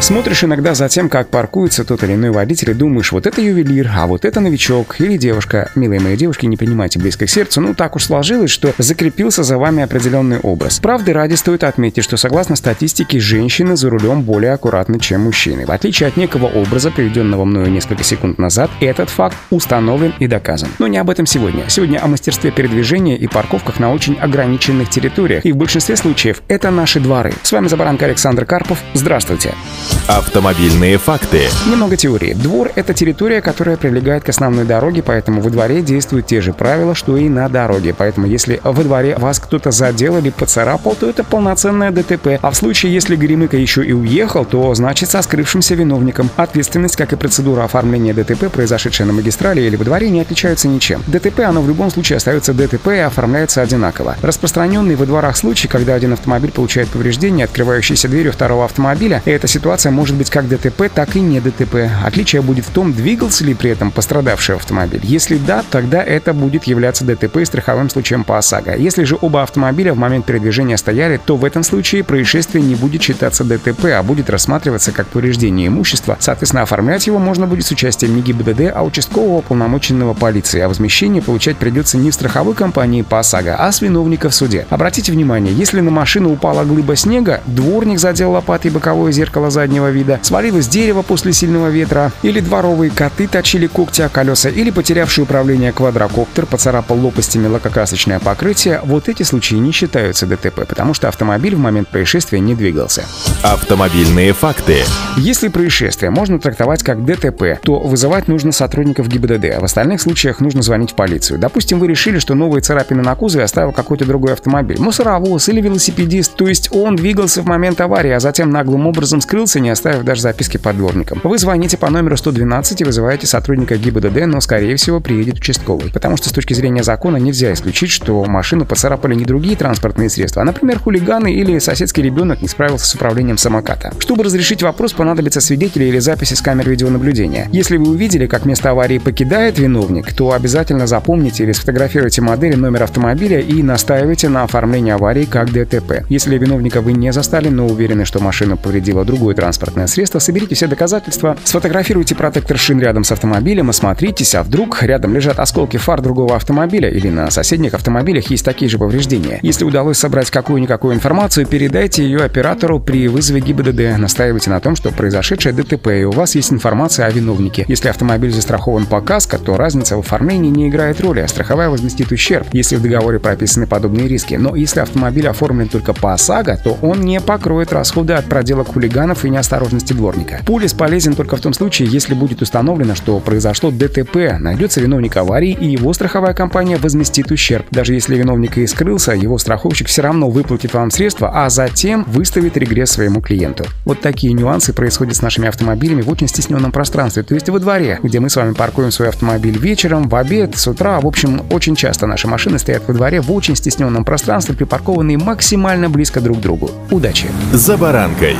Смотришь иногда за тем, как паркуется тот или иной водитель и думаешь, вот это ювелир, а вот это новичок или девушка. Милые мои девушки, не принимайте близко к сердцу, ну так уж сложилось, что закрепился за вами определенный образ. Правды ради стоит отметить, что согласно статистике, женщины за рулем более аккуратны, чем мужчины. В отличие от некого образа, приведенного мною несколько секунд назад, этот факт установлен и доказан. Но не об этом сегодня. Сегодня о мастерстве передвижения и парковках на очень ограниченных территориях. И в большинстве случаев это наши дворы. С вами Забаранка Александр Карпов. Здравствуйте. Автомобильные факты. Немного теории. Двор — это территория, которая прилегает к основной дороге, поэтому во дворе действуют те же правила, что и на дороге. Поэтому если во дворе вас кто-то задел или поцарапал, то это полноценное ДТП. А в случае, если Горемыка еще и уехал, то значит со скрывшимся виновником. Ответственность, как и процедура оформления ДТП, произошедшая на магистрали или во дворе, не отличаются ничем. ДТП, оно в любом случае остается ДТП и оформляется одинаково. Распространенный во дворах случай, когда один автомобиль получает повреждение, открывающейся дверью второго автомобиля, и эта ситуация может быть как ДТП, так и не ДТП. Отличие будет в том, двигался ли при этом пострадавший автомобиль. Если да, тогда это будет являться ДТП и страховым случаем по ОСАГО. Если же оба автомобиля в момент передвижения стояли, то в этом случае происшествие не будет считаться ДТП, а будет рассматриваться как повреждение имущества. Соответственно, оформлять его можно будет с участием не ГИБДД, а участкового полномоченного полиции. А возмещение получать придется не в страховой компании по ОСАГО, а с виновника в суде. Обратите внимание, если на машину упала глыба снега, дворник задел лопатой боковое зеркало заднего вида, свалилось дерево после сильного ветра, или дворовые коты точили когти о колеса, или потерявший управление квадрокоптер поцарапал лопастями лакокрасочное покрытие, вот эти случаи не считаются ДТП, потому что автомобиль в момент происшествия не двигался. Автомобильные факты. Если происшествие можно трактовать как ДТП, то вызывать нужно сотрудников ГИБДД, в остальных случаях нужно звонить в полицию. Допустим, вы решили, что новые царапины на кузове оставил какой-то другой автомобиль, мусоровоз или велосипедист, то есть он двигался в момент аварии, а затем наглым образом скрылся, не оставив даже записки под дворником. Вы звоните по номеру 112 и вызываете сотрудника ГИБДД, но, скорее всего, приедет участковый. Потому что с точки зрения закона нельзя исключить, что машину поцарапали не другие транспортные средства, а, например, хулиганы или соседский ребенок не справился с управлением самоката. Чтобы разрешить вопрос, понадобятся свидетели или записи с камер видеонаблюдения. Если вы увидели, как место аварии покидает виновник, то обязательно запомните или сфотографируйте модели номер автомобиля и настаивайте на оформлении аварии как ДТП. Если виновника вы не застали, но уверены, что машину повредило другое транспортное средство, соберите все доказательства, сфотографируйте протектор шин рядом с автомобилем, осмотритесь, а вдруг рядом лежат осколки фар другого автомобиля или на соседних автомобилях есть такие же повреждения. Если удалось собрать какую-никакую информацию, передайте ее оператору при вызове ГИБДД. Настаивайте на том, что произошедшее ДТП, и у вас есть информация о виновнике. Если автомобиль застрахован по каско, то разница в оформлении не играет роли, а страховая возместит ущерб, если в договоре прописаны подобные риски. Но если автомобиль оформлен только по ОСАГО, то он не покроет расходы от проделок хулиганов и неосторожности дворника. Полис полезен только в том случае, если будет установлено, что произошло ДТП, найдется виновник аварии и его страховая компания возместит ущерб. Даже если виновник и скрылся, его страховщик все равно выплатит вам средства, а затем выставит регресс своему клиенту. Вот такие нюансы происходят с нашими автомобилями в очень стесненном пространстве, то есть во дворе, где мы с вами паркуем свой автомобиль вечером, в обед, с утра. В общем, очень часто наши машины стоят во дворе в очень стесненном пространстве, припаркованные максимально близко друг к другу. Удачи! За баранкой.